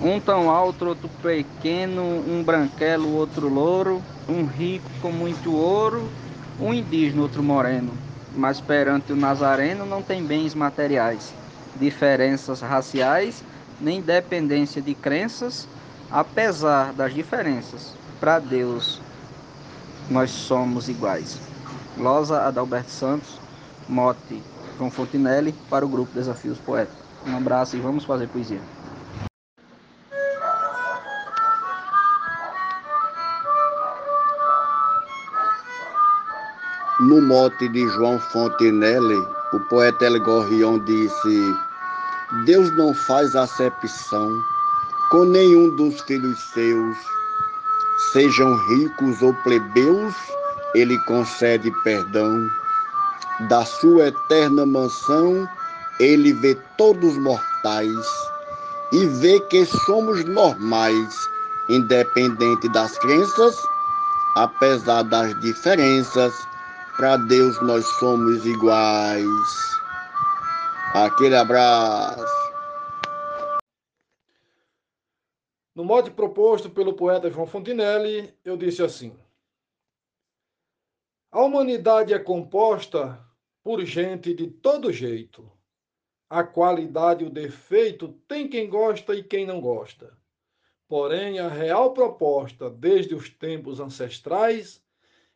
Um tão alto, outro pequeno, um branquelo, outro louro, um rico com muito ouro, um indígena, outro moreno. Mas perante o Nazareno não tem bens materiais, diferenças raciais, nem dependência de crenças, apesar das diferenças. Para Deus, nós somos iguais. Glosa Adalberto Santos, mote João Fontinelli para o grupo Desafios Poetas. Um abraço e vamos fazer poesia. No mote de João Fontenelle, o poeta El Gorrião disse: Deus não faz acepção com nenhum dos filhos seus, sejam ricos ou plebeus, ele concede perdão. Da sua eterna mansão, ele vê todos mortais e vê que somos normais, independente das crenças, apesar das diferenças para Deus nós somos iguais. Aquele abraço. No modo proposto pelo poeta João Fontinelli, eu disse assim: A humanidade é composta por gente de todo jeito. A qualidade e o defeito tem quem gosta e quem não gosta. Porém, a real proposta desde os tempos ancestrais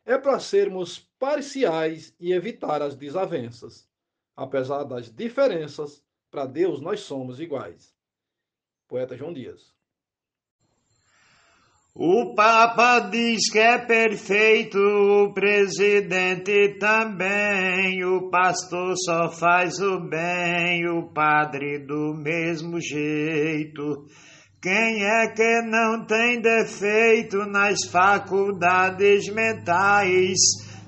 é para sermos parciais e evitar as desavenças. Apesar das diferenças, para Deus nós somos iguais. Poeta João Dias. O Papa diz que é perfeito, o presidente também, o pastor só faz o bem, o padre do mesmo jeito. Quem é que não tem defeito nas faculdades mentais,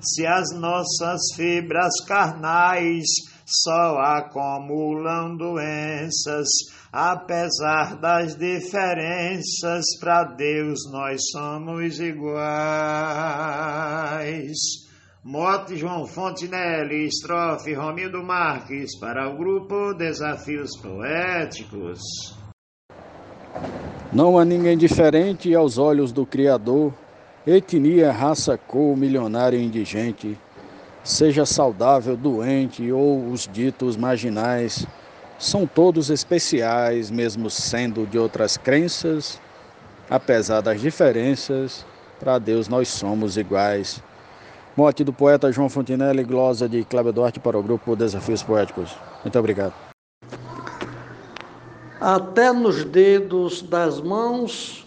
se as nossas fibras carnais só acumulam doenças, apesar das diferenças, para Deus nós somos iguais. Mote João Fontenelle, estrofe Romildo Marques, para o grupo Desafios Poéticos. Não há ninguém diferente aos olhos do Criador, etnia, raça, cor, milionário indigente, seja saudável, doente ou os ditos marginais, são todos especiais, mesmo sendo de outras crenças, apesar das diferenças, para Deus nós somos iguais. Morte do poeta João Fontinelli, glosa de Cláudio Duarte para o grupo Desafios Poéticos. Muito obrigado. Até nos dedos das mãos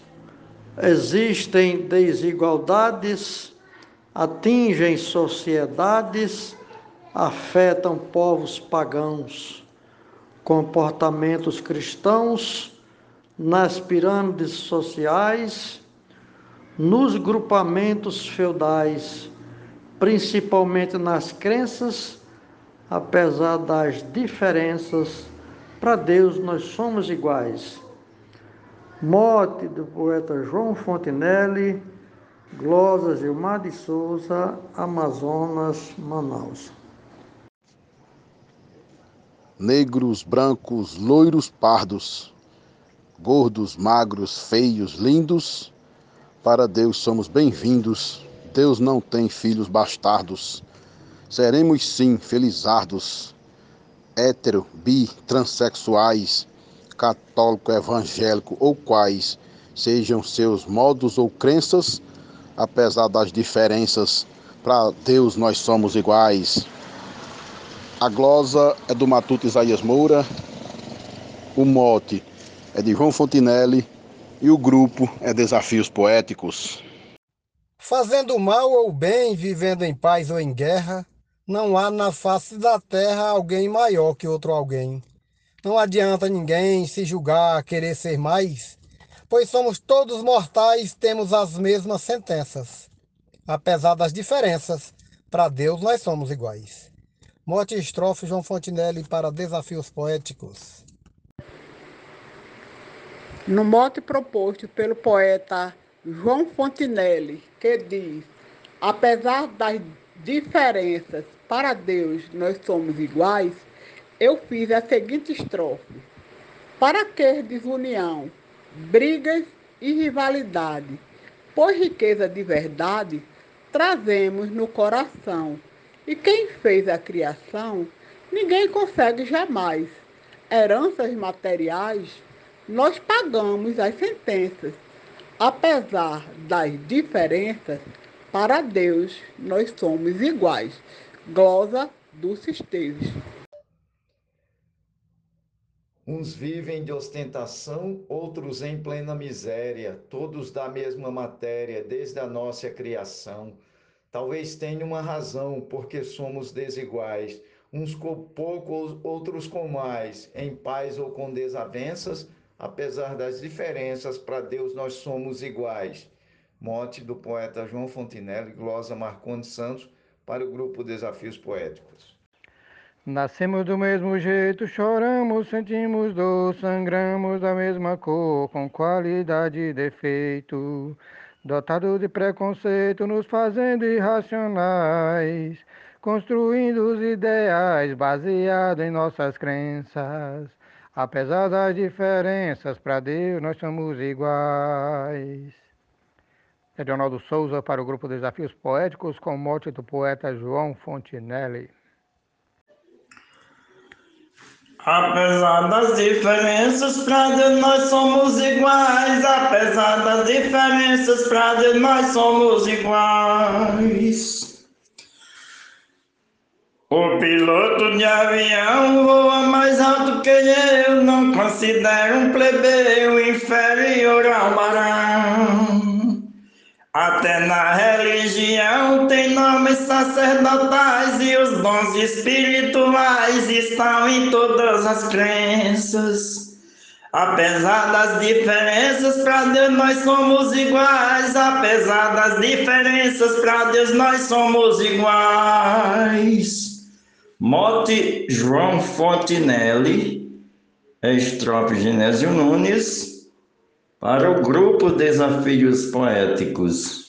existem desigualdades, atingem sociedades, afetam povos pagãos, comportamentos cristãos nas pirâmides sociais, nos grupamentos feudais, principalmente nas crenças, apesar das diferenças para Deus nós somos iguais. Mote do poeta João Fontenelle, Glosa Gilmar de Souza, Amazonas, Manaus. Negros, brancos, loiros, pardos, gordos, magros, feios, lindos, para Deus somos bem-vindos. Deus não tem filhos bastardos. Seremos sim felizardos hétero, bi, transexuais, católico, evangélico ou quais sejam seus modos ou crenças, apesar das diferenças, para Deus nós somos iguais. A glosa é do Matuto Isaías Moura, o mote é de João Fontinelli e o grupo é Desafios Poéticos. Fazendo mal ou bem, vivendo em paz ou em guerra, não há na face da terra alguém maior que outro alguém. Não adianta ninguém se julgar, querer ser mais, pois somos todos mortais, temos as mesmas sentenças. Apesar das diferenças, para Deus nós somos iguais. Mote e estrofe João Fontinelli para Desafios Poéticos. No mote proposto pelo poeta João Fontinelli, que diz: apesar das diferenças para Deus nós somos iguais, eu fiz a seguinte estrofe. Para que desunião? brigas e rivalidade, pois riqueza de verdade trazemos no coração. E quem fez a criação, ninguém consegue jamais. Heranças materiais, nós pagamos as sentenças. Apesar das diferenças, para Deus nós somos iguais. Glosa Dulce Esteves. Uns vivem de ostentação, outros em plena miséria, todos da mesma matéria, desde a nossa criação. Talvez tenha uma razão, porque somos desiguais, uns com pouco, outros com mais, em paz ou com desavenças, apesar das diferenças, para Deus nós somos iguais. Mote do poeta João Fontinelli, glosa Marcondes Santos, para o grupo Desafios Poéticos. Nascemos do mesmo jeito, choramos, sentimos dor, sangramos da mesma cor, com qualidade e defeito. Dotado de preconceito, nos fazendo irracionais, construindo os ideais baseados em nossas crenças. Apesar das diferenças, para Deus nós somos iguais. Leonardo Souza para o grupo Desafios Poéticos, com mote do poeta João Fontinelli. Apesar das diferenças, pra Deus nós somos iguais. Apesar das diferenças, pra Deus nós somos iguais. O piloto de avião voa mais alto que eu, não considero um plebeu inferior ao barão. Até na religião tem nomes sacerdotais e os dons espirituais estão em todas as crenças. Apesar das diferenças, para Deus nós somos iguais. Apesar das diferenças, para Deus nós somos iguais. Mote João Fontinelli, estrofe Genésio Nunes para o grupo Desafios Poéticos.